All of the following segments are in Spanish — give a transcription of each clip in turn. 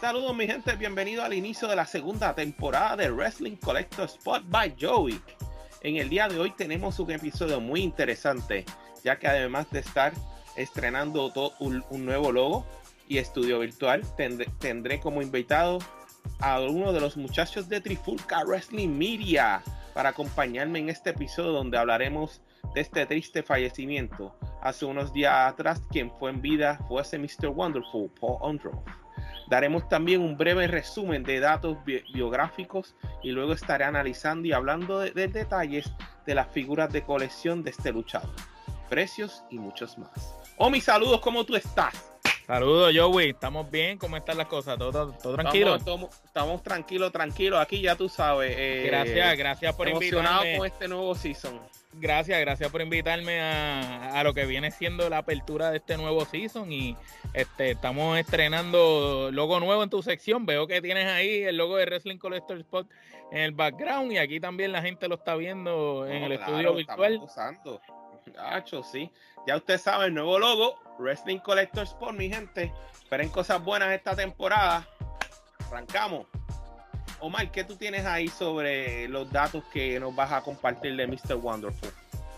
Saludos mi gente, bienvenido al inicio de la segunda temporada de Wrestling Collector Spot by Joey. En el día de hoy tenemos un episodio muy interesante, ya que además de estar estrenando todo un, nuevo logo y estudio virtual, tendré, como invitado a uno de los muchachos de Trifulca Wrestling Media para acompañarme en este episodio donde hablaremos de este triste fallecimiento. Hace unos días atrás, quien fue en vida fue ese Mr. Wonderful, Paul Ondroff. Daremos también un breve resumen de datos biográficos y luego estaré analizando y hablando de, detalles de las figuras de colección de este luchador, precios y muchos más. Oh, mis saludos, ¿cómo tú estás? Saludos, Joey. ¿Estamos bien? ¿Cómo están las cosas? ¿Todo, todo, tranquilo? Estamos, tranquilos, tranquilos. Aquí ya tú sabes. Eh, gracias, gracias por emocionado con este nuevo season. Gracias, gracias por invitarme a, lo que viene siendo la apertura de este nuevo season. Y este estamos estrenando logo nuevo en tu sección. Veo que tienes ahí el logo de Wrestling Collector Spot en el background. Y aquí también la gente lo está viendo en el estudio virtual. Usando. Sí. Ya usted sabe, el nuevo logo, Wrestling Collectors Sport, mi gente. Esperen cosas buenas esta temporada. Arrancamos. Omar, ¿qué tú tienes ahí sobre los datos que nos vas a compartir de Mr. Wonderful?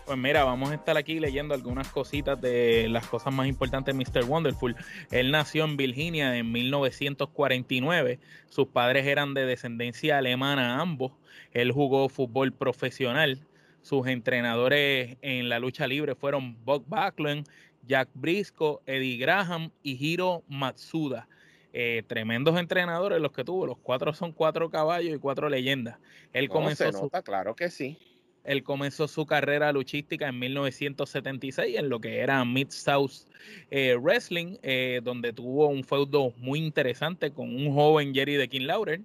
Pues mira, vamos a estar aquí leyendo algunas cositas de las cosas más importantes de Mr. Wonderful. Él nació en Virginia en 1949. Sus padres eran de descendencia alemana ambos. Él jugó fútbol profesional sus entrenadores en la lucha libre fueron Bob Backlund, Jack Briscoe, Eddie Graham y Hiro Matsuda. Eh, tremendos entrenadores los que tuvo. Los cuatro son cuatro caballos y cuatro leyendas. Él comenzó su, claro que sí. Él comenzó su carrera luchística en 1976 en lo que era Mid South eh, Wrestling, eh, donde tuvo un feudo muy interesante con un joven Jerry de King Lauder.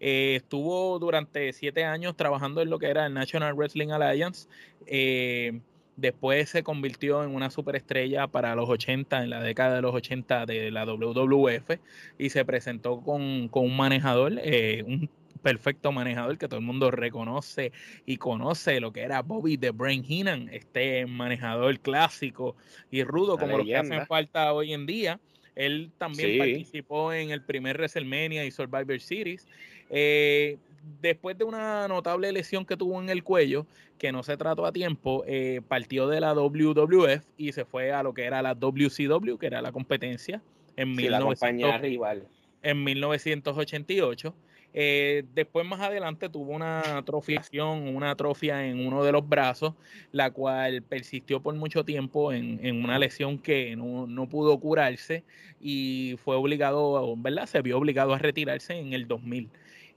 Eh, estuvo durante siete años trabajando en lo que era el National Wrestling Alliance. Eh, después se convirtió en una superestrella para los 80, en la década de los 80 de la WWF, y se presentó con, un manejador, eh, un perfecto manejador que todo el mundo reconoce y conoce lo que era Bobby the Brain Heenan, este manejador clásico y rudo como lo que hacen falta hoy en día. Él también participó en el primer WrestleMania y Survivor Series. Eh, después de una notable lesión que tuvo en el cuello, que no se trató a tiempo, eh, partió de la WWF y se fue a lo que era la WCW, que era la competencia, en, rival. en 1988. Eh, después más adelante tuvo una atrofiación, una atrofia en uno de los brazos, la cual persistió por mucho tiempo en, una lesión que no, no, pudo curarse y fue obligado, ¿verdad? Se vio obligado a retirarse en el 2000.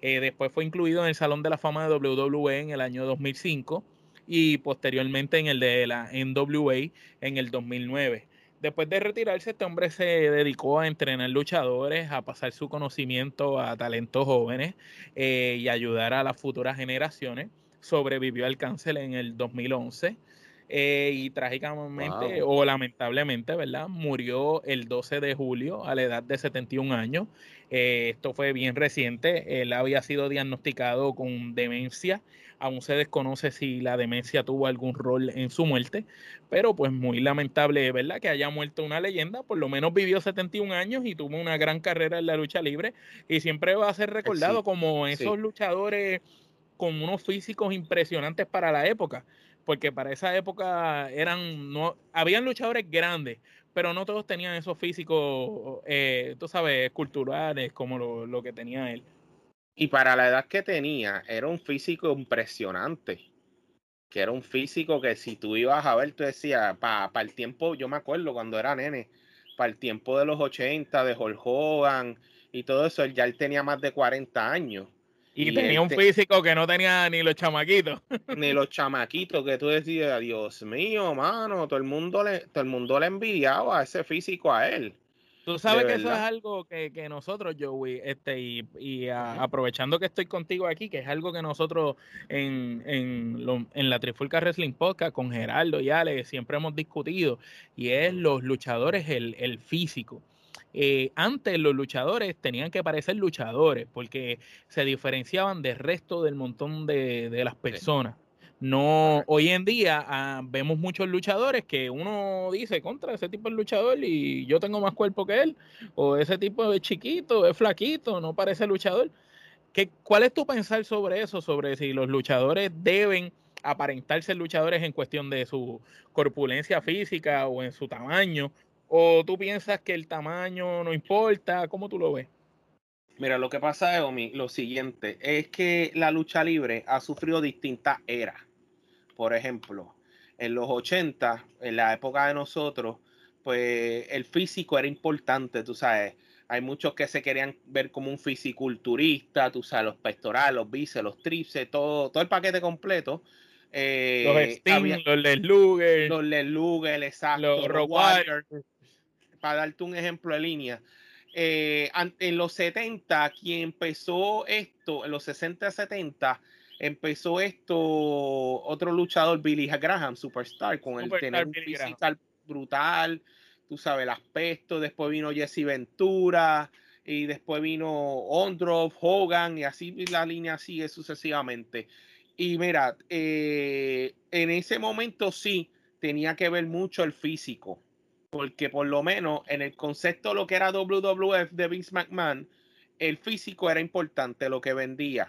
Eh, después fue incluido en el Salón de la Fama de WWE en el año 2005 y posteriormente en el de la NWA en el 2009. Después de retirarse, este hombre se dedicó a entrenar luchadores, a pasar su conocimiento a talentos jóvenes eh, y ayudar a las futuras generaciones. Sobrevivió al cáncer en el 2011 eh, y trágicamente o lamentablemente, ¿verdad? Murió el 12 de julio a la edad de 71 años. Eh, esto fue bien reciente. Él había sido diagnosticado con demencia. Aún se desconoce si la demencia tuvo algún rol en su muerte, pero pues muy lamentable, ¿verdad? Que haya muerto una leyenda. Por lo menos vivió 71 años y tuvo una gran carrera en la lucha libre y siempre va a ser recordado como esos luchadores con unos físicos impresionantes para la época porque para esa época eran, no, habían luchadores grandes, pero no todos tenían esos físicos, eh, tú sabes, culturales como lo, que tenía él. Y para la edad que tenía, era un físico impresionante. Que era un físico que si tú ibas a ver, tú decías, para el tiempo, yo me acuerdo cuando era nene, para el tiempo de los 80, de Hulk Hogan y todo eso, ya él tenía más de 40 años. Y, tenía un físico que no tenía ni los chamaquitos. Ni los chamaquitos que tú decías, Dios mío, mano, todo el mundo le, todo el mundo le envidiaba ese físico a él. Tú sabes que eso es algo que, nosotros, Joey, este, y, aprovechando que estoy contigo aquí, que es algo que nosotros en, en, la Trifulca Wrestling Podcast con Geraldo y Ale siempre hemos discutido, y es los luchadores, el, el físico. Eh, antes los luchadores tenían que parecer luchadores porque se diferenciaban del resto del montón de, las personas. No, hoy en día ah, vemos muchos luchadores que uno dice contra ese tipo de luchador y yo tengo más cuerpo que él, o ese tipo es chiquito, es flaquito, no parece luchador. ¿Qué, ¿Cuál es tu pensar sobre eso? Sobre si los luchadores deben aparentarse luchadores en cuestión de su corpulencia física o en su tamaño, o tú piensas que el tamaño no importa, ¿cómo tú lo ves? Mira, lo que pasa Omi, lo siguiente, es que la lucha libre ha sufrido distintas eras. Por ejemplo, en los 80, en la época de nosotros, pues el físico era importante, tú sabes. Hay muchos que se querían ver como un fisiculturista, tú sabes, los pectorales, los bíceps, los tríceps, todo, todo el paquete completo. Eh, los Steam, los Les Luger. Los Les Luger, exacto. Los, Para darte un ejemplo de línea. Eh, en los 70, quien empezó esto, en los 60, 70, empezó esto otro luchador, Billy Graham, Superstar, con el tener un físico brutal, tú sabes, el aspecto. Después vino Jesse Ventura y después vino Ondrov, Hogan y así la línea sigue sucesivamente. Y mira, eh, en ese momento sí tenía que ver mucho el físico, porque por lo menos en el concepto de lo que era WWF de Vince McMahon, el físico era importante, lo que vendía.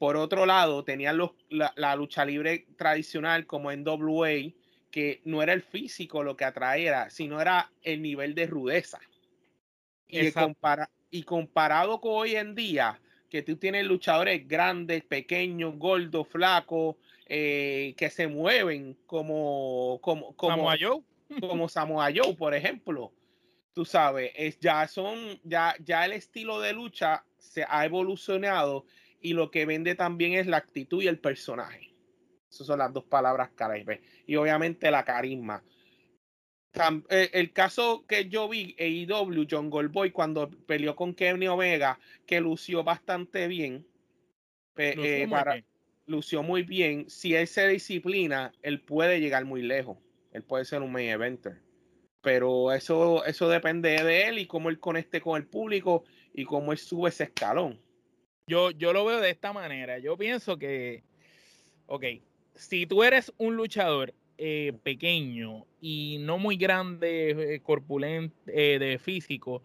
Por otro lado, tenían los, la, lucha libre tradicional como en WA, que no era el físico lo que atraía, sino era el nivel de rudeza. Y, y comparado con hoy en día, que tú tienes luchadores grandes, pequeños, gordos, flacos, eh, que se mueven como, como, como Samoa Joe, como Samoa Joe, por ejemplo. Tú sabes, es, ya son, ya, ya el estilo de lucha se ha evolucionado y lo que vende también es la actitud y el personaje. Esas son las dos palabras clave. Y obviamente la carisma. Eh, el caso que yo vi, AEW, John Goldboy, cuando peleó con Kenny Omega, que lució bastante bien. lució, eh, muy bien. lució muy bien. Si él se disciplina, él puede llegar muy lejos. Él puede ser un main eventer. Pero eso, eso depende de él y cómo él conecte con el público y cómo él sube ese escalón. Yo, yo lo veo de esta manera. Yo pienso que, ok, si tú eres un luchador eh, pequeño y no muy grande, eh, corpulento, eh, de físico,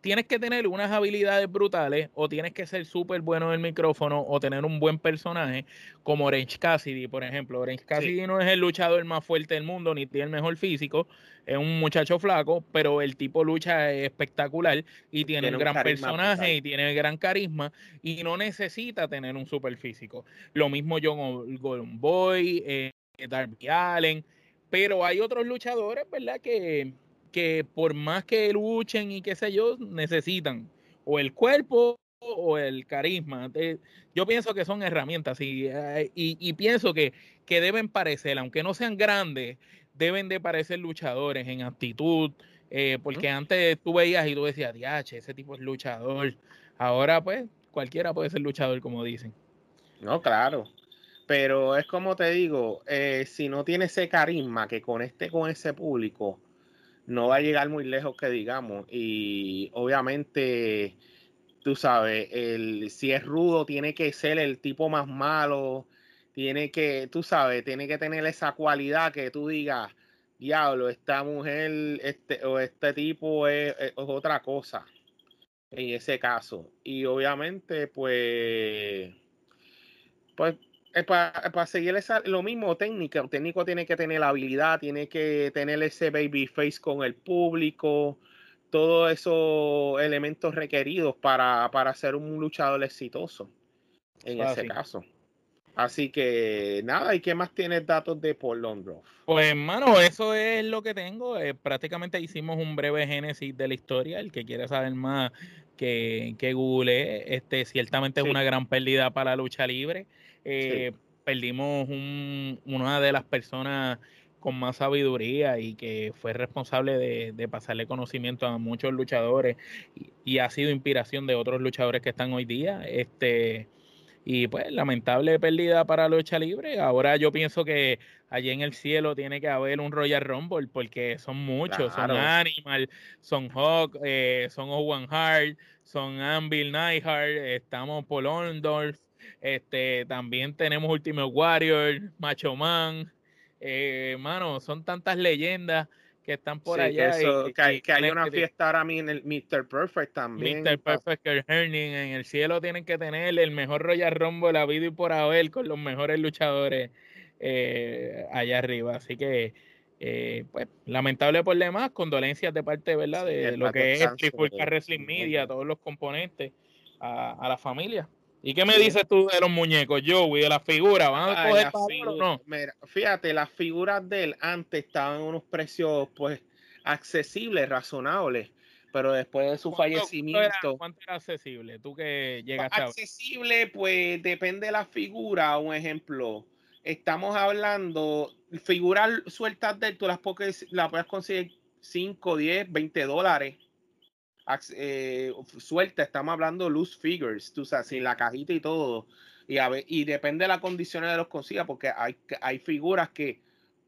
tienes que tener unas habilidades brutales o tienes que ser súper bueno en el micrófono o tener un buen personaje como Orange Cassidy, por ejemplo. Orange Cassidy no es el luchador más fuerte del mundo ni tiene el mejor físico, es un muchacho flaco, pero el tipo lucha espectacular y tiene, un gran personaje y tiene gran carisma y no necesita tener un super físico. Lo mismo John Golden Boy, eh, Darby Allen, pero hay otros luchadores, ¿verdad? Que que por más que luchen y qué sé yo, necesitan o el cuerpo o el carisma. Yo pienso que son herramientas y, eh, y, pienso que, que, deben parecer, aunque no sean grandes, deben de parecer luchadores en actitud, eh, porque antes tú veías y tú decías, diache, ese tipo es luchador. Ahora pues cualquiera puede ser luchador, como dicen. No, claro. Pero es como te digo, eh, si no tiene ese carisma que conecte con ese público, no va a llegar muy lejos que digamos. Y obviamente, tú sabes, el, si es rudo, tiene que ser el tipo más malo, tiene que, tú sabes, tiene que tener esa cualidad que tú digas, diablo, esta mujer este, o este tipo es, es otra cosa en ese caso. Y obviamente, pues, pues para, seguir esa, lo mismo técnica, el técnico tiene que tener la habilidad, tiene que tener ese baby face con el público, todos esos elementos requeridos para, para ser un luchador exitoso en ese caso. Así que nada, ¿y qué más tienes datos de Paul Londroff? Pues hermano, eso es lo que tengo. Eh, prácticamente hicimos un breve génesis de la historia. El que quiere saber más que, que Google, este ciertamente es una gran pérdida para la lucha libre. Eh, perdimos una de las personas con más sabiduría y que fue responsable de, pasarle conocimiento a muchos luchadores y, ha sido inspiración de otros luchadores que están hoy día. Este, Y pues lamentable pérdida para lucha libre. Ahora yo pienso que allí en el cielo tiene que haber un Royal Rumble porque son muchos, son Animal, son Hawk, eh, son Owen Hart, son Anvil Neidhart, estamos Paul Orndorff, este, también tenemos Ultimate Warrior, Macho Man, eh, mano, son tantas leyendas que están por allá. Que, que, hay, una fiesta ahora mismo en el Mr. Perfect también. Mr. Perfect en el cielo tienen que tener el mejor Royal Rumble la vida y por haber con los mejores luchadores eh, allá arriba. Así que, eh, pues, lamentable por demás, condolencias de parte, ¿verdad? De lo que es Trifulca Wrestling Media, todos los componentes, a, a la familia. ¿Y qué me dices tú de los muñecos, Joey, de las figuras? ¿Van a coger o no? Mira, fíjate, las figuras de él antes estaban en unos precios, pues, accesibles, razonables. Pero después de su fallecimiento. ¿Cuánto era accesible? Tú que llegaste Accesible, pues depende de la figura. Un ejemplo, estamos hablando, figuras sueltas de él, tú las puedes, las puedes conseguir 5, 10, 20 dólares eh, suelta, estamos hablando loose figures, tú sabes, sin la cajita y todo. Y, a ver, y depende de las condiciones de los consiga, porque hay, hay figuras que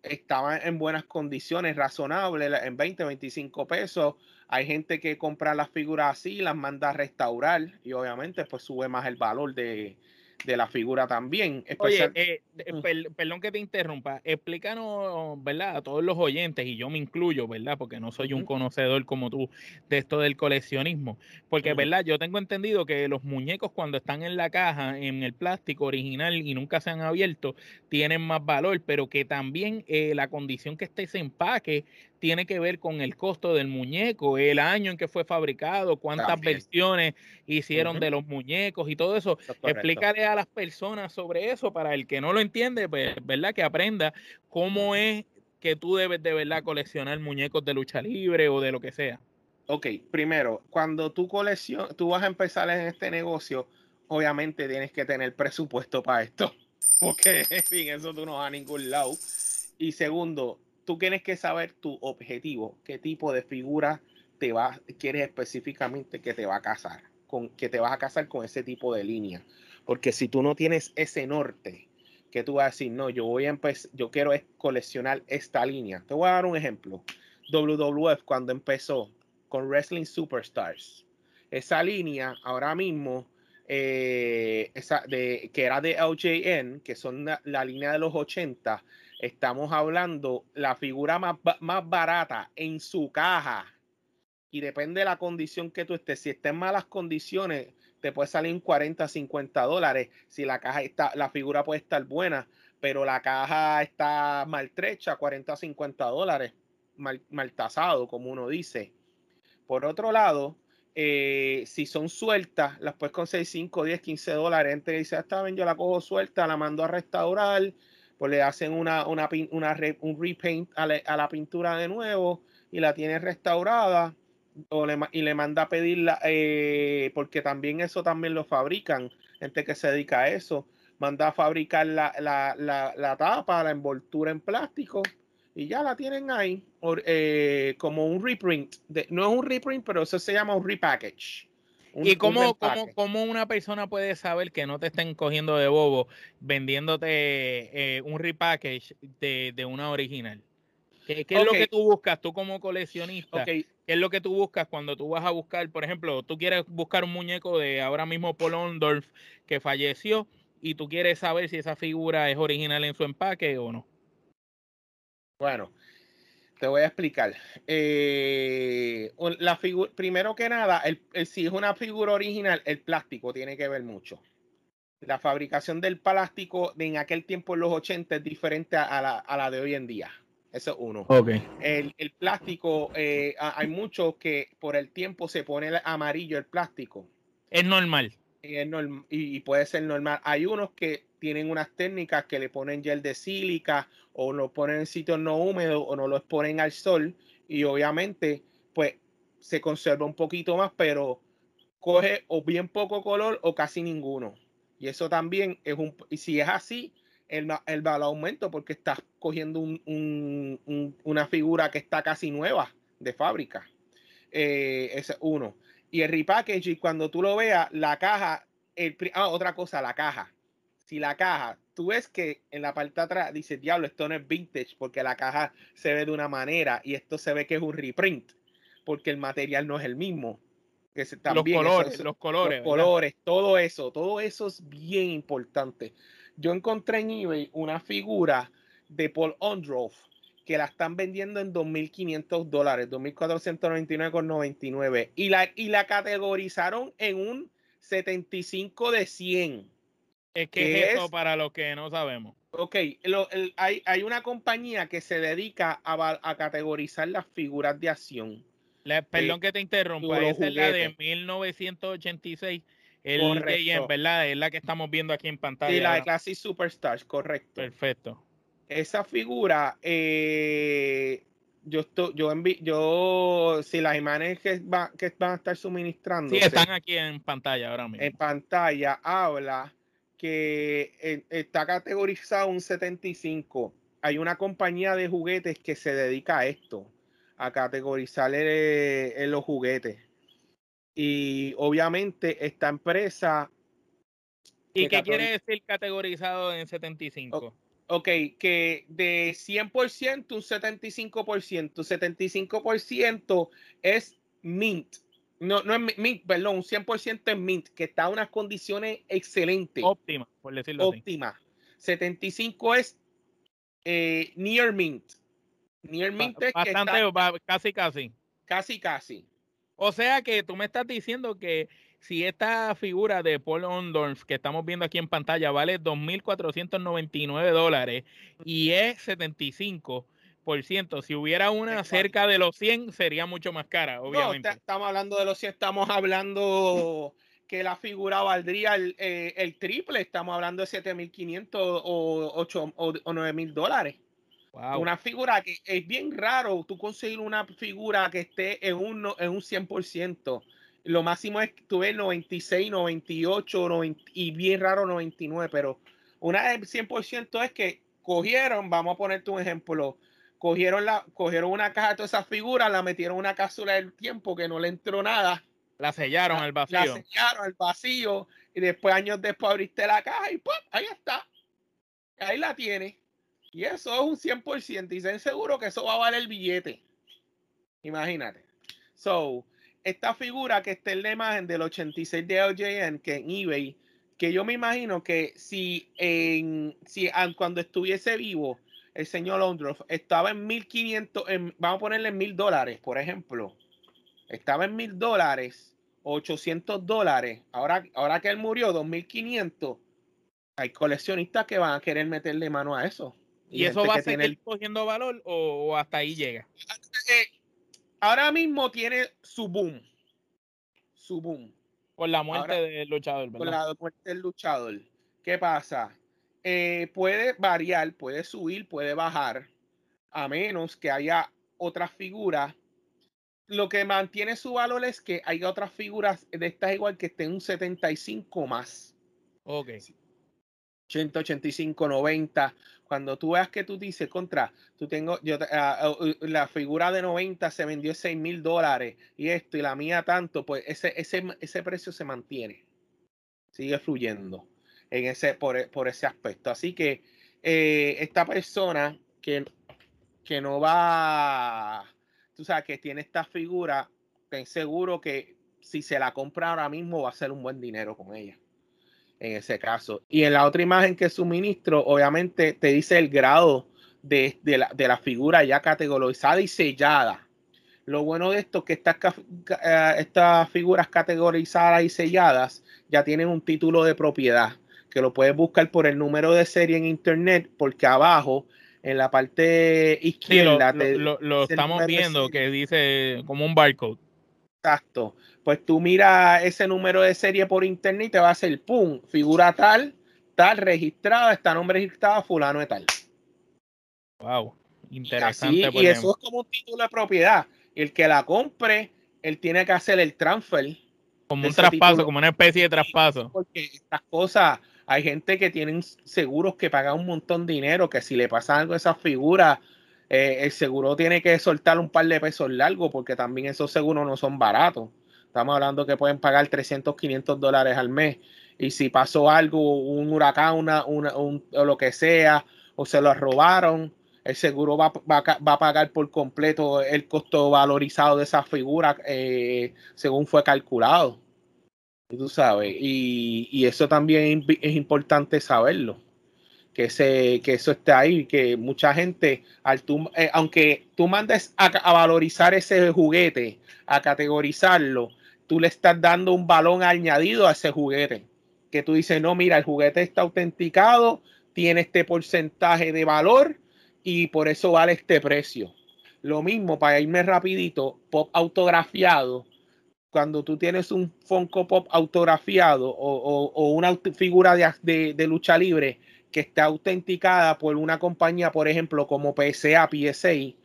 estaban en buenas condiciones, razonables, en 20, 25 pesos. Hay gente que compra las figuras así, las manda a restaurar y obviamente pues sube más el valor de, de la figura también. Oye, eh, perdón que te interrumpa, explícanos, ¿verdad? A todos los oyentes, y yo me incluyo, ¿verdad? Porque no soy un conocedor como tú de esto del coleccionismo. Porque, ¿verdad? Yo tengo entendido que los muñecos cuando están en la caja, en el plástico original y nunca se han abierto, tienen más valor, pero que también eh, la condición que esté ese empaque tiene que ver con el costo del muñeco, el año en que fue fabricado, cuántas versiones hicieron de los muñecos y todo eso. Explícale a las personas sobre eso para el que no lo entiende, pues, ¿verdad? Que aprenda cómo es que tú debes de verdad coleccionar muñecos de lucha libre o de lo que sea. Ok, primero, cuando tú coleccionas, tú vas a empezar en este negocio, obviamente tienes que tener presupuesto para esto, porque en fin, eso tú no vas a ningún lado. Y segundo, tú tienes que saber tu objetivo, qué tipo de figura te va, quieres específicamente que te va a casar, con, que te vas a casar con ese tipo de línea. Porque si tú no tienes ese norte, que tú vas a decir, no, yo voy a empezar, yo quiero coleccionar esta línea. Te voy a dar un ejemplo. WWF cuando empezó con Wrestling Superstars, esa línea ahora mismo, eh, esa de, que era de LJN, que son la, la línea de los 80, Estamos hablando la figura más, más barata en su caja. Y depende de la condición que tú estés. Si está en malas condiciones, te puede salir 40, 50 dólares. Si la caja está, la figura puede estar buena, pero la caja está maltrecha, 40, 50 dólares. Mal, tasado, como uno dice. Por otro lado, eh, si son sueltas, las puedes conseguir 5, 10, 15 dólares. Entre dice, ah, está bien, yo la cojo suelta, la mando a restaurar pues le hacen una, una, una un repaint a, la pintura de nuevo y la tiene restaurada y le manda a pedirla, eh, porque también eso también lo fabrican, gente que se dedica a eso, manda a fabricar la, la, la, tapa, la envoltura en plástico y ya la tienen ahí eh, como un reprint. No es un reprint, pero eso se llama un repackage. ¿Y cómo, cómo, una persona puede saber que no te estén cogiendo de bobo vendiéndote eh, un repackage de, de, una original? ¿Qué, es lo que tú buscas tú como coleccionista? ¿Qué es lo que tú buscas cuando tú vas a buscar, por ejemplo, tú quieres buscar un muñeco de ahora mismo Paul Ondorf que falleció y tú quieres saber si esa figura es original en su empaque o no? Bueno, te voy a explicar. Eh, la primero que nada, si es una figura original, el plástico tiene que ver mucho. La fabricación del plástico de en aquel tiempo, en los 80, es diferente a la, de hoy en día. Eso es uno. Okay. El, plástico, eh, hay muchos que por el tiempo se pone amarillo el plástico. Es normal. Y puede ser normal. Hay unos que tienen unas técnicas que le ponen gel de sílica o lo ponen en sitios no húmedos o no lo exponen al sol y obviamente pues se conserva un poquito más, pero coge o bien poco color o casi ninguno. Y eso también es un, y si es así, el, el valor aumenta porque estás cogiendo un, una figura que está casi nueva de fábrica. Eh, ese es uno. Y el repackaging, cuando tú lo veas, la caja el, ah, otra cosa, la caja. Si la caja, tú ves que en la parte de atrás dice, diablo, esto no es vintage porque la caja se ve de una manera y esto se ve que es un reprint porque el material no es el mismo. Que los colores, los colores. Los colores, todo eso, todo eso es bien importante. Yo encontré en eBay una figura de Paul Ondroff que la están vendiendo en 2.500 dólares, 2.499,99 y la, y la categorizaron en un 75 de 100. Es que, es eso para los que no sabemos. Ok, hay, hay, una compañía que se dedica a, a categorizar las figuras de acción. perdón que te interrumpa, esa es la de 1986. El ¿verdad? Es la que estamos viendo aquí en pantalla. Sí, la de Classic Superstars, correcto. Perfecto esa figura, eh, yo estoy, yo envi yo, si las imágenes que, que van a estar suministrando. Sí, están aquí en pantalla ahora mismo. En pantalla habla que eh, está categorizado un 75. Hay una compañía de juguetes que se dedica a esto, a categorizar eh, los juguetes. Y obviamente esta empresa... ¿Y qué quiere decir categorizado en 75? Ok, que de 100%, un 75%. 75% es mint. No, no es mint, perdón, un 100% es mint, que está en unas condiciones excelentes. Óptima, por decirlo Óptima. 75 es eh, near mint. Near mint es Bastante, casi, casi. Casi, casi. O sea que tú me estás diciendo que si esta figura de Paul Ondorf que estamos viendo aquí en pantalla vale 2.499 dólares y es 75%, si hubiera una cerca de los 100 sería mucho más cara, obviamente. No, estamos hablando de los 100, estamos hablando que la figura valdría el, eh, triple, estamos hablando de 7.500 o, 8, o, 9.000 dólares. Una figura que es bien raro tú conseguir una figura que esté en un, en un 100% lo máximo es que tuve 96, 98 y bien raro 99, pero una del 100% es que cogieron, vamos a ponerte un ejemplo, cogieron, la, cogieron una caja de todas esas figuras, la metieron en una cápsula del tiempo que no le entró nada. La sellaron al vacío. La sellaron al vacío y después, años después, abriste la caja y ¡pum! ahí está. Ahí la tiene. Y eso es un 100%. Y sen seguro que eso va a valer el billete. Imagínate. So, esta figura que está en la imagen del 86 de LJN, que en eBay, que yo me imagino que si, en, si cuando estuviese vivo el señor Londroff estaba en 1500, en, vamos a ponerle en mil dólares, por ejemplo, estaba en mil dólares, 800 dólares, ahora, ahora que él murió, 2500, hay coleccionistas que van a querer meterle mano a eso. ¿Y, eso va a seguir cogiendo valor o, hasta ahí llega? Eh, ahora mismo tiene su boom. Su boom. Por la muerte del luchador, ¿verdad? Por la muerte del luchador. ¿Qué pasa? Eh, puede variar, puede subir, puede bajar, a menos que haya otras figuras. Lo que mantiene su valor es que hay otras figuras de estas igual que estén un 75 más. Ok. 185, 90. Cuando tú veas que tú dices, contra, tú tengo, yo, ah, ah, la figura de 90 se vendió 6 mil dólares y esto y la mía tanto, pues ese, ese, ese precio se mantiene, sigue fluyendo en ese, por, ese aspecto. Así que eh, esta persona que, que no va, tú sabes, que tiene esta figura, ten seguro que si se la compra ahora mismo va a ser un buen dinero con ella en ese caso. Y en la otra imagen que suministro, obviamente te dice el grado de, la, figura ya categorizada y sellada. Lo bueno de esto es que estas, eh, estas figuras categorizadas y selladas ya tienen un título de propiedad, que lo puedes buscar por el número de serie en internet, porque abajo, en la parte izquierda... lo, estamos viendo que dice como un barcode. Exacto. Pues tú mira ese número de serie por internet y te va a hacer pum, figura tal, tal, registrada, está nombre registrado, fulano de tal. Wow, interesante. Y, y eso es como un título de propiedad. Y el que la compre, él tiene que hacer el transfer. Como un traspaso, como una especie de traspaso. Porque estas cosas, hay gente que tienen seguros que pagan un montón de dinero, que si le pasa algo a esa figura, eh, el seguro tiene que soltar un par de pesos largos porque también esos seguros no son baratos. Estamos hablando que pueden pagar 300, 500 dólares al mes y si pasó algo, un huracán, una, una, un, o lo que sea, o se lo robaron, el seguro va, va, va, a pagar por completo el costo valorizado de esa figura eh, según fue calculado. Tú sabes, y, y eso también es importante saberlo que, se, que eso esté ahí, que mucha gente, al eh, aunque tú mandes a, valorizar ese juguete, a categorizarlo, tú le estás dando un balón añadido a ese juguete. Que tú dices, no, mira, el juguete está autenticado, tiene este porcentaje de valor y por eso vale este precio. Lo mismo, para irme rapidito, pop autografiado. Cuando tú tienes un Funko Pop autografiado o, o, una figura de, de lucha libre, que está autenticada por una compañía, por ejemplo, como PSA, PSA,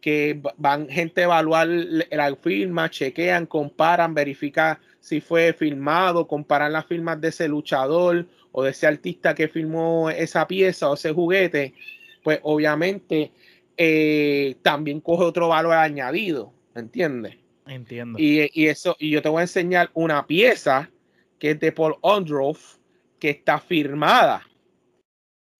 que van gente a evaluar la firma, chequean, comparan, verifican si fue filmado, comparan las firmas de ese luchador o de ese artista que filmó esa pieza o ese juguete, pues obviamente eh, también coge otro valor añadido, ¿entiendes? Entiendo. Y, y, eso, y yo te voy a enseñar una pieza que es de Paul Ondroff, que está firmada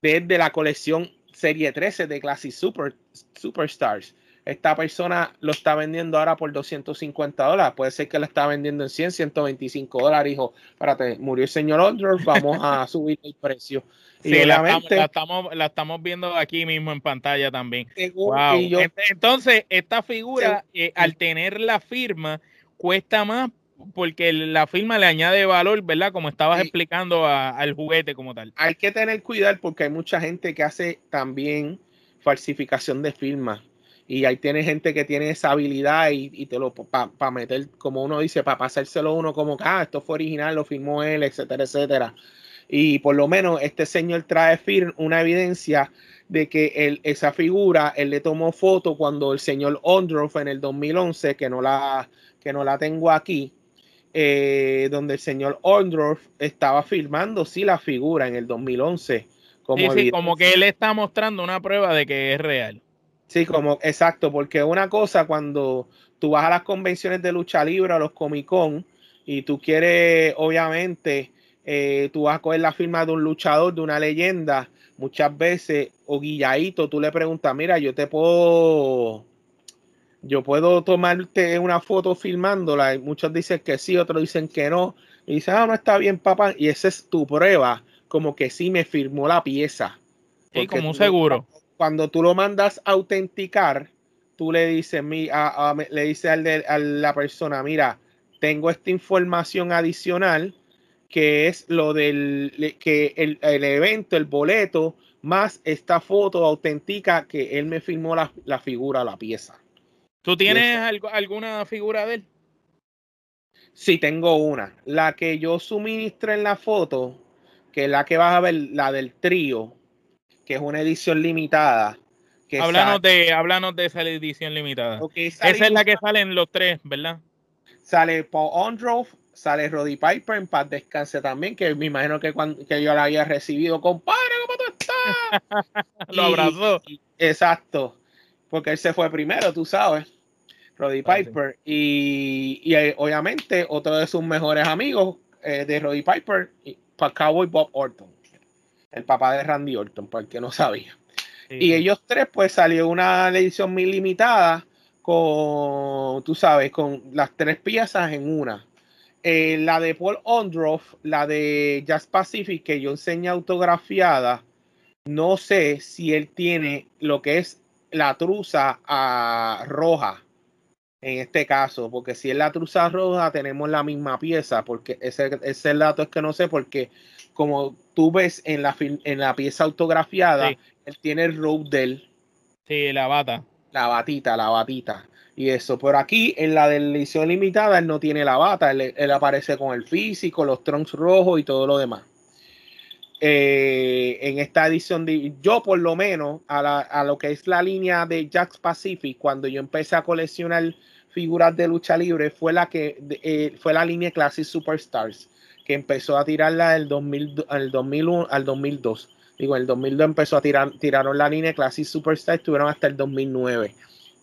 desde la colección Serie 13 de Classic Super, Superstars. Esta persona lo está vendiendo ahora por 250 dólares. Puede ser que lo está vendiendo en 100, 125 dólares. Dijo, espérate, murió el señor Ondor, vamos a subir el precio. Sí, la, estamos, la, estamos, viendo aquí mismo en pantalla también. Entonces, esta figura, eh, al tener la firma, cuesta más porque la firma le añade valor, ¿verdad? Como estabas explicando al juguete como tal. Hay que tener cuidado porque hay mucha gente que hace también falsificación de firma. Y ahí tiene gente que tiene esa habilidad y, te lo para meter, como uno dice, para pasárselo uno como que, ah, esto fue original, lo firmó él, etcétera, etcétera. Y por lo menos este señor trae una evidencia de que él, esa figura, él le tomó foto cuando el señor Ondroff en el 2011, que no la, que no la tengo aquí, eh, donde el señor Ondorf estaba filmando, sí, la figura en el 2011. Como, como que él está mostrando una prueba de que es real. Sí, como exacto, porque una cosa cuando tú vas a las convenciones de lucha libre, a los Comic Con, y tú quieres, obviamente, eh, tú vas a coger la firma de un luchador, de una leyenda, muchas veces, o guilladito, tú le preguntas, mira, yo te puedo yo puedo tomarte una foto filmándola y muchos dicen que sí, otros dicen que no. Y dicen, ah, no está bien, papá. Y esa es tu prueba, como que sí me firmó la pieza. Sí, como un seguro. Cuando tú lo mandas a autenticar, tú le dices, mi, le dices al a la persona, mira, tengo esta información adicional que es lo del que el, el evento, el boleto, más esta foto auténtica que él me firmó la, la figura, la pieza. ¿Tú tienes alguna figura de él? Sí, tengo una. La que yo suministré en la foto, que es la que vas a ver, la del trío, que es una edición limitada. Que háblanos, de, háblanos de esa edición limitada. esa es la que salen los tres, ¿verdad? Sale Paul Ondroff, sale Roddy Piper, en paz descanse también, que me imagino que, cuando, que yo la había recibido, compadre, ¿cómo tú estás? Lo abrazó. exacto, porque él se fue primero, tú sabes. Roddy ah, Piper. Y, y, eh, obviamente otro de sus mejores amigos eh, de Roddy Piper, Cowboy Bob Orton, el papá de Randy Orton, para el que no sabía. Y ellos tres, pues salió una edición muy limitada con, tú sabes, con las tres piezas en una. Eh, la de Paul Ondroff, la de Jazz Pacific, que yo enseñé autografiada, no sé si él tiene lo que es la truza a roja en este caso, porque si es la truza roja tenemos la misma pieza, porque ese, ese dato es que no sé, porque como tú ves en la, en la pieza autografiada, él tiene el robe del. Sí, la bata. La batita, la batita. Y eso, pero aquí en la de edición limitada él no tiene la bata, él, aparece con el físico, los trunks rojos y todo lo demás. Eh, en esta edición de yo por lo menos a, lo que es la línea de Jack Pacific cuando yo empecé a coleccionar figuras de lucha libre fue la que eh, fue la línea Classic Superstars que empezó a tirarla del 2000 al 2001 al 2002 digo el 2002 empezó a tirar tiraron la línea Classic Superstars estuvieron hasta el 2009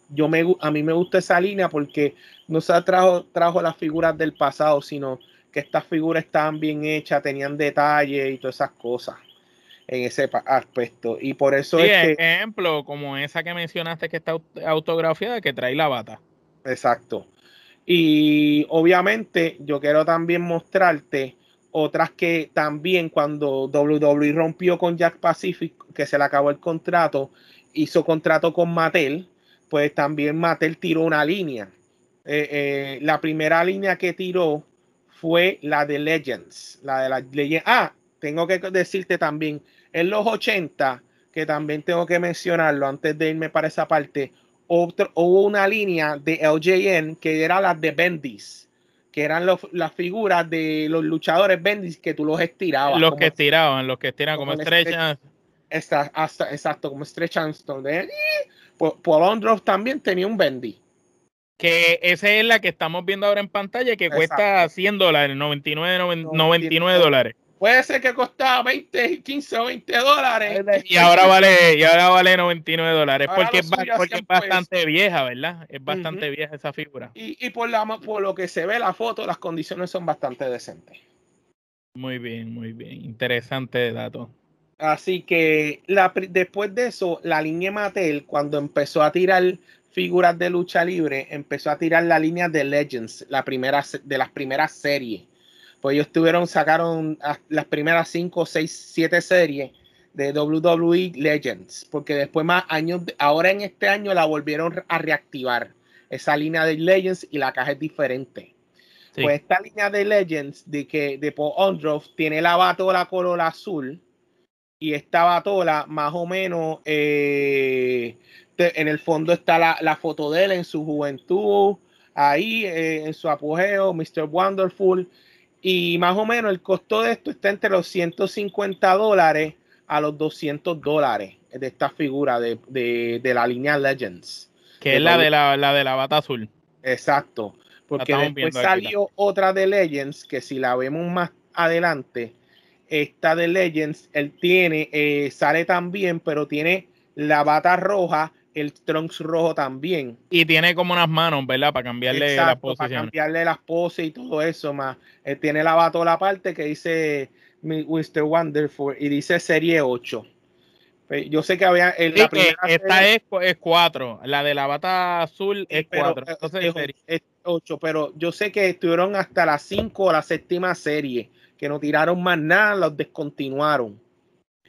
yo me a mí me gusta esa línea porque no se trajo trajo las figuras del pasado sino que estas figuras estaban bien hechas, tenían detalles y todas esas cosas en ese aspecto. Y por eso es que... ejemplo, como esa que mencionaste que está autografiada, que trae la bata. Exacto. Y obviamente yo quiero también mostrarte otras que también cuando WWE rompió con Jack Pacific, que se le acabó el contrato, hizo contrato con Mattel, pues también Mattel tiró una línea. Eh, eh, la primera línea que tiró fue la de Legends, la de la Legends. Ah, tengo que decirte también, en los 80, que también tengo que mencionarlo antes de irme para esa parte, hubo una línea de LJN que era la de Bendis, que eran las figuras de los luchadores Bendis que tú los estirabas. Los que estiraban, los que estiran como, estrechas. exacto, como estrechan. Paul también tenía un Bendy. Que esa es la que estamos viendo ahora en pantalla, que cuesta 100 dólares, 99, 99 dólares. Puede ser que costaba 20, 15 o 20 dólares. Y ahora vale, y ahora vale 99 dólares. porque, es, porque es, bastante vieja, ¿verdad? Es bastante vieja esa figura. Y, por, la, por lo que se ve la foto, las condiciones son bastante decentes. Muy bien, muy bien. Interesante dato. Así que la, después de eso, la línea Mattel, cuando empezó a tirar figuras de lucha libre, empezó a tirar la línea de Legends, la primera de las primeras series pues ellos tuvieron, sacaron las primeras 5, 6, 7 series de WWE Legends, porque después más años, ahora en este año la volvieron a reactivar, esa línea de Legends y la caja es diferente. Pues esta línea de Legends de que de Paul Ondroff tiene la batola color azul y esta batola más o menos eh, en el fondo está la, foto de él en su juventud, ahí eh, en su apogeo, Mr. Wonderful y más o menos el costo de esto está entre los 150 dólares a los 200 dólares de esta figura de, la línea Legends. Que es la de la, de la bata azul. Exacto. Porque después salió otra de Legends, que si la vemos más adelante, esta de Legends, él tiene, eh, sale también, pero tiene la bata roja el Trunks rojo también. Y tiene como unas manos, ¿verdad? Para cambiarle la posición. Para cambiarle las poses y todo eso más. Él tiene la la parte que dice Mr. Wonderful y dice serie 8. Pues, yo sé que había. esta es, 4. La de la bata azul es 4. Entonces es, 8. Pero yo sé que estuvieron hasta la 5 o la séptima serie. Que no tiraron más nada, los descontinuaron.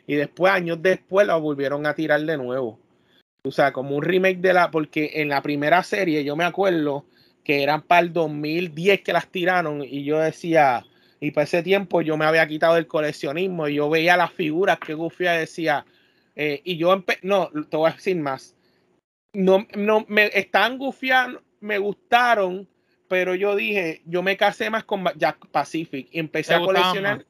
Y después, años después, los volvieron a tirar de nuevo. O sea, como un remake de la, porque en la primera serie yo me acuerdo que eran para el 2010 que las tiraron y yo decía, y para ese tiempo yo me había quitado el coleccionismo y yo veía las figuras que Gufia decía, eh, y yo, no, te voy a decir más, no, no, me están gufiando, me gustaron, pero yo dije, yo me casé más con Jack Pacific y empecé a coleccionar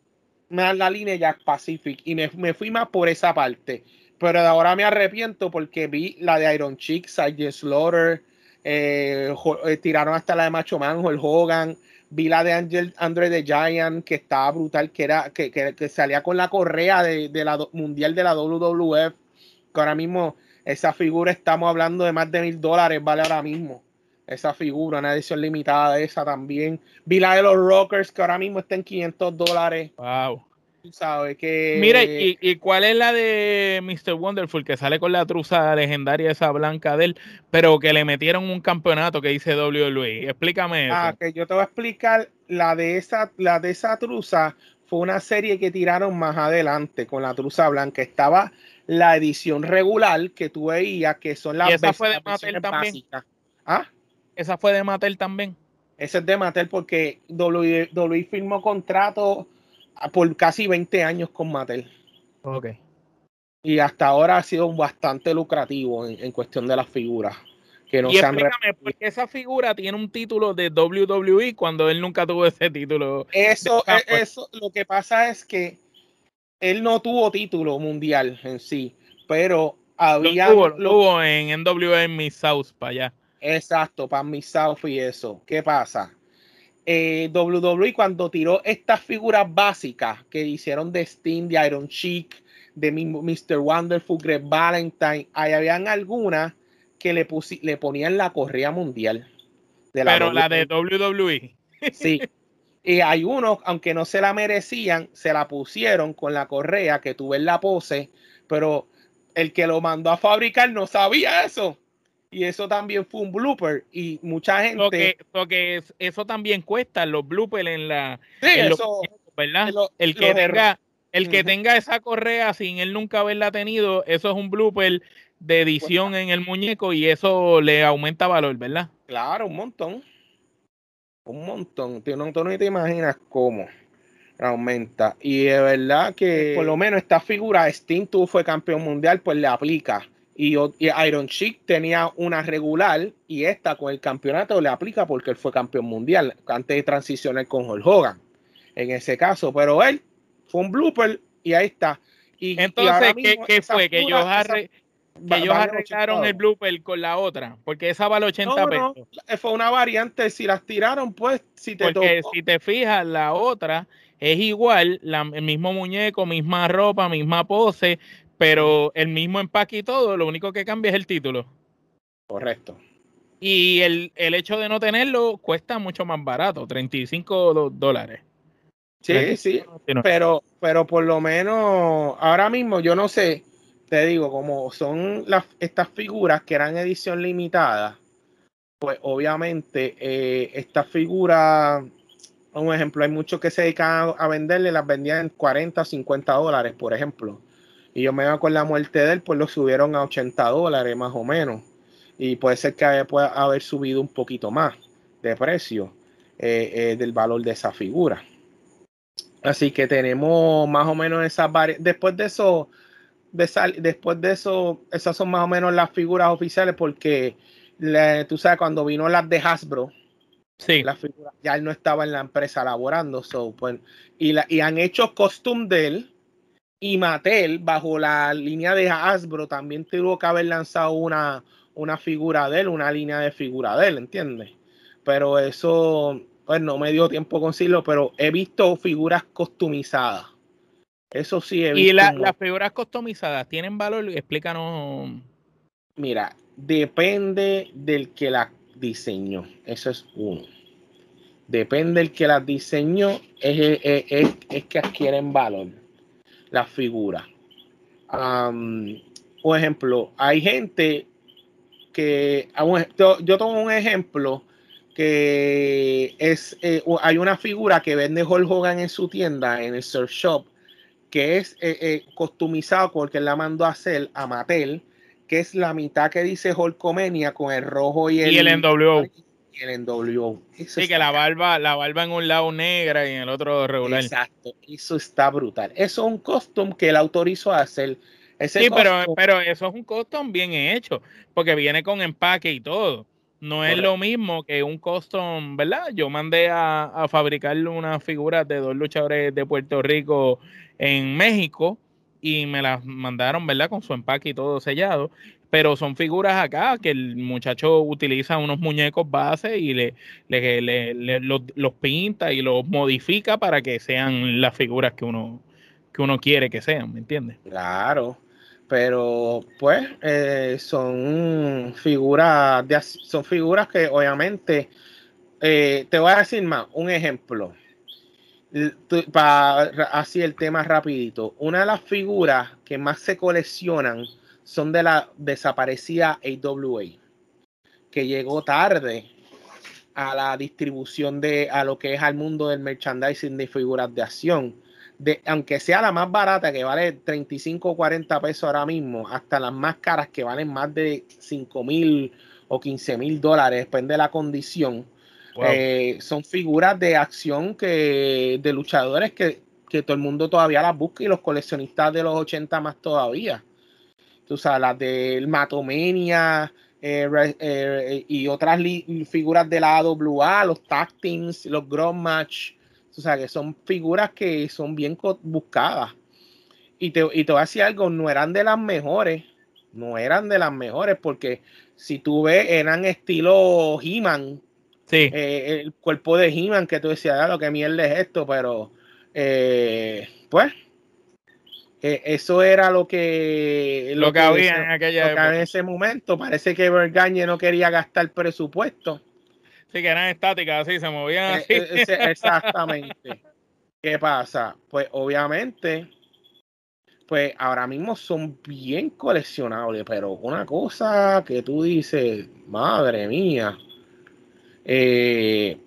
más? la línea Jack Pacific y me, me fui más por esa parte pero ahora me arrepiento porque vi la de Iron Chick, Sage Slaughter, eh, eh, tiraron hasta la de Macho Man, el Hogan, vi la de Angel Andre the Giant, que estaba brutal, que era, que, que, salía con la correa de, la mundial de la WWF, que ahora mismo esa figura estamos hablando de más de mil dólares, vale ahora mismo. Esa figura, una edición limitada de esa también. Vi la de los Rockers, que ahora mismo está en 500 dólares. Wow sabes que. Mira, ¿y, cuál es la de Mr. Wonderful que sale con la truza legendaria esa blanca de él, pero que le metieron un campeonato que dice WWE? Explícame eso. Ah, que yo te voy a explicar. La de esa, la de esa truza fue una serie que tiraron más adelante con la truza blanca. Estaba la edición regular que tú veías, que son las. ¿Y esa fue de Mattel también? ¿Ah? ¿Esa fue de Mattel también? Esa es de Mattel porque WWE firmó contrato por casi 20 años con Mattel. Ok. Y hasta ahora ha sido bastante lucrativo en, cuestión de las figuras. Que no y explícame, ¿por qué esa figura tiene un título de WWE cuando él nunca tuvo ese título? Eso, eso, lo que pasa es que él no tuvo título mundial en sí, pero había... Lo tuvo, en NWA en Miss South para allá. Exacto, para Miss South y eso. ¿Qué pasa? Eh, WWE cuando tiró estas figuras básicas que hicieron de Sting, de Iron Sheik, de Mr. Wonderful, Greg Valentine, ahí habían algunas que le, le ponían la correa mundial. Pero la de WWE. Sí. Y hay unos, aunque no se la merecían, se la pusieron con la correa que tuve en la pose, pero el que lo mandó a fabricar no sabía eso. Y eso también fue un blooper. Y mucha gente. Porque, eso también cuesta, los bloopers en la. Sí, eso, ¿verdad? el que tenga. El que tenga esa correa sin él nunca haberla tenido, eso es un blooper de edición en el muñeco y eso le aumenta valor, ¿verdad? Claro, un montón. Un montón. Tú no, te imaginas cómo aumenta. Y de verdad que por lo menos esta figura, Steam tú fue campeón mundial, pues le aplica. Y, Iron Chic tenía una regular y esta con el campeonato le aplica porque él fue campeón mundial antes de transicionar con Hulk Hogan. En ese caso, pero él fue un blooper y ahí está. Y, Entonces, ¿qué, fue? Que ellos, arreglaron el blooper con la otra, porque esa vale 80 pesos. fue una variante, si las tiraron, pues, si te Porque si te fijas, la otra es igual, el mismo muñeco, misma ropa, misma pose, pero el mismo empaque y todo, lo único que cambia es el título. Correcto. Y el, el hecho de no tenerlo cuesta mucho más barato, 35 dólares. Sí, sí, pero, pero por lo menos ahora mismo yo no sé, te digo, como son las, estas figuras que eran edición limitada, pues obviamente eh, estas figuras, un ejemplo, hay muchos que se dedican a, venderle, las vendían en 40 o 50 dólares, por ejemplo. Y yo me veo con la muerte de él, pues lo subieron a 80 dólares más o menos. Y puede ser que pueda haber subido un poquito más de precio eh, eh, del valor de esa figura. Así que tenemos más o menos esas varias. Después de eso, después de eso, esas son más o menos las figuras oficiales porque tú sabes, cuando vino las de Hasbro, sí. las figuras, ya él no estaba en la empresa laborando. So, pues, y, la, y han hecho costume de él. Y Mattel, bajo la línea de Hasbro, también tuvo que haber lanzado una, una figura de él, una línea de figura de él, ¿entiendes? Pero eso, pues no me dio tiempo conseguirlo, pero he visto figuras customizadas. Eso sí he visto. ¿Y las figuras customizadas tienen valor? Explícanos. Mira, depende del que las diseñó. Eso es uno. Depende del que las diseñó, es, es, que adquieren valor las figuras. por ejemplo, hay gente que. Yo tomo un ejemplo que es eh, hay una figura que vende Hulk Hogan en su tienda, en el surf shop, que es eh, eh, customizado porque él la mandó a hacer a Mattel, que es la mitad que dice Hulkomania con el rojo y el, y el NWO. Y el NWO. sí, que la barba, la barba en un lado negra y en el otro regular. Exacto, eso está brutal. Eso es un custom que él autorizó a hacer. sí, pero, pero eso es un custom bien hecho, porque viene con empaque y todo. No es lo mismo que un custom, ¿verdad? Yo mandé a, a fabricarle unas figuras de dos luchadores de Puerto Rico en México y me las mandaron, ¿verdad? Con su empaque y todo sellado. Pero son figuras acá que el muchacho utiliza unos muñecos base y le, le, los, los, pinta y los modifica para que sean las figuras que uno, que uno quiere que sean, ¿me entiendes? Claro pero pues eh, son figuras de, son figuras que obviamente eh, te voy a decir más un ejemplo para así el tema rapidito una de las figuras que más se coleccionan son de la desaparecida AWA que llegó tarde a la distribución de a lo que es al mundo del merchandising de figuras de acción aunque sea la más barata, que vale 35 o 40 pesos ahora mismo, hasta las más caras que valen más de 5 mil o 15 mil dólares, depende de la condición. Eh, son figuras de acción que de luchadores que, todo el mundo todavía las busca y los coleccionistas de los 80 más todavía. Tú sabes, las del Matomania eh, eh, y otras figuras de la AWA, los Tag Teams, los Ground Match o sea, que son figuras que son bien buscadas. Y te, y te voy a decir algo, no eran de las mejores, no eran de las mejores, porque si tú ves, eran estilo He-Man. Sí. Eh, el cuerpo de He-Man, que tú decías, ah, lo que mierda es esto, pero pues eh, eso era lo que lo, que, había en aquella en ese momento. Parece que Bergañe no quería gastar presupuesto Sí, que eran estáticas, así, se movían así. Eh, eh, exactamente. ¿Qué pasa? Pues obviamente, pues ahora mismo son bien coleccionables, pero una cosa que tú dices, madre mía. Eh,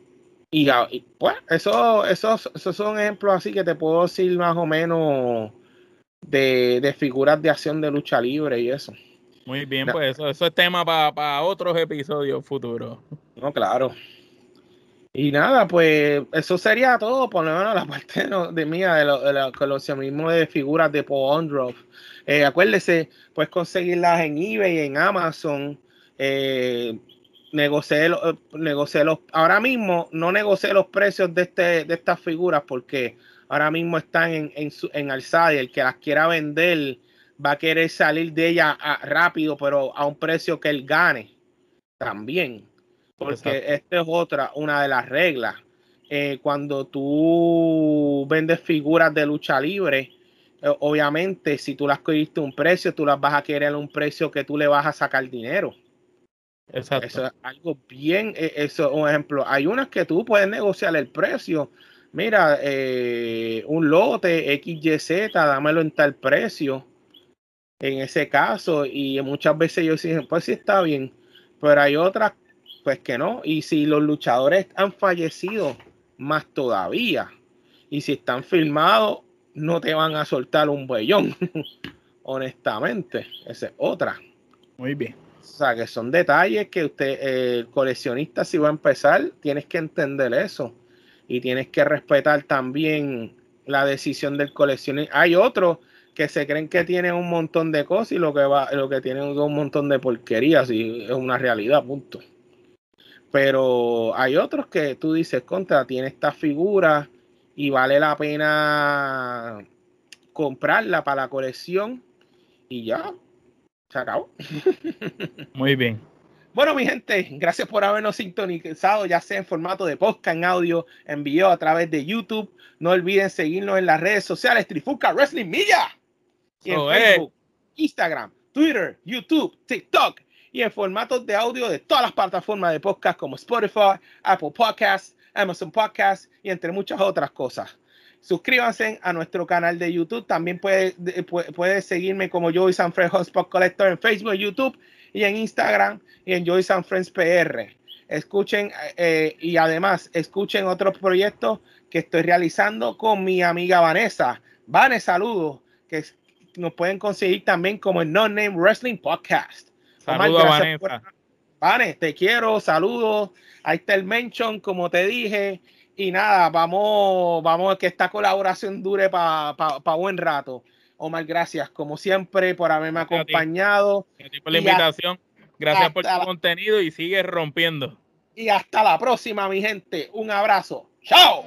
y, pues eso, esos, esos son ejemplos así que te puedo decir más o menos de, de figuras de acción de lucha libre y eso. Muy bien, pues eso, eso es tema para otros episodios futuros. No, claro. Y nada, pues eso sería todo, por lo menos la parte de, mía de, lo, de coleccionismo de figuras de Paul eh, acuérdese, puedes conseguirlas en eBay, en Amazon. Eh, negocié, los, los, ahora mismo no negocié los precios de, este, de estas figuras porque ahora mismo están en, en, en alzada y el que las quiera vender va a querer salir de ella rápido, pero a un precio que él gane también. Porque esta es otra, una de las reglas. Eh, cuando tú vendes figuras de lucha libre, eh, obviamente, si tú las cogiste un precio, tú las vas a querer a un precio que tú le vas a sacar dinero. Exacto. Eso es algo bien, eh, eso un ejemplo. Hay unas que tú puedes negociar el precio. Mira, un lote XYZ, dámelo en tal precio en ese caso y muchas veces yo dicen, pues sí está bien, pero hay otras pues que no. Y si los luchadores han fallecido, más todavía. Y si están filmados, no te van a soltar un buellón. Honestamente, esa es otra. Muy bien. O sea, que son detalles que usted, el coleccionista, si va a empezar, tienes que entender eso. Y tienes que respetar también la decisión del coleccionista. Hay otros que se creen que tienen un montón de cosas y lo que va, lo que tienen es un montón de porquerías y es una realidad, punto. Pero hay otros que tú dices, contra, tiene esta figura y vale la pena comprarla para la colección y ya, se acabó. Muy bien. Bueno, mi gente, gracias por habernos sintonizado, ya sea en formato de podcast, en audio, en video a través de YouTube. No olviden seguirnos en las redes sociales, Trifuca Wrestling Media en oh, eh. Facebook, Instagram, Twitter, YouTube, TikTok y en formatos de audio de todas las plataformas de podcast como Spotify, Apple Podcasts, Amazon Podcasts y entre muchas otras cosas. Suscríbanse a nuestro canal de YouTube. También puede, puede, seguirme como Joey Sanfred Hotspot Collector en Facebook, YouTube y en Instagram y en Joey Sanfred PR. Escuchen eh, y además escuchen otros proyectos que estoy realizando con mi amiga Vanessa. Vanessa, saludos. Que nos pueden conseguir también como el No Name Wrestling Podcast. Saludos, Vanessa. Vane, te quiero, saludos. Ahí está el mention, como te dije. Y nada, vamos, vamos a que esta colaboración dure para buen rato. Omar, gracias, como siempre, por haberme acompañado. Gracias por la invitación. Gracias por tu contenido y sigue rompiendo. Y hasta la próxima, mi gente. Un abrazo. ¡Chao!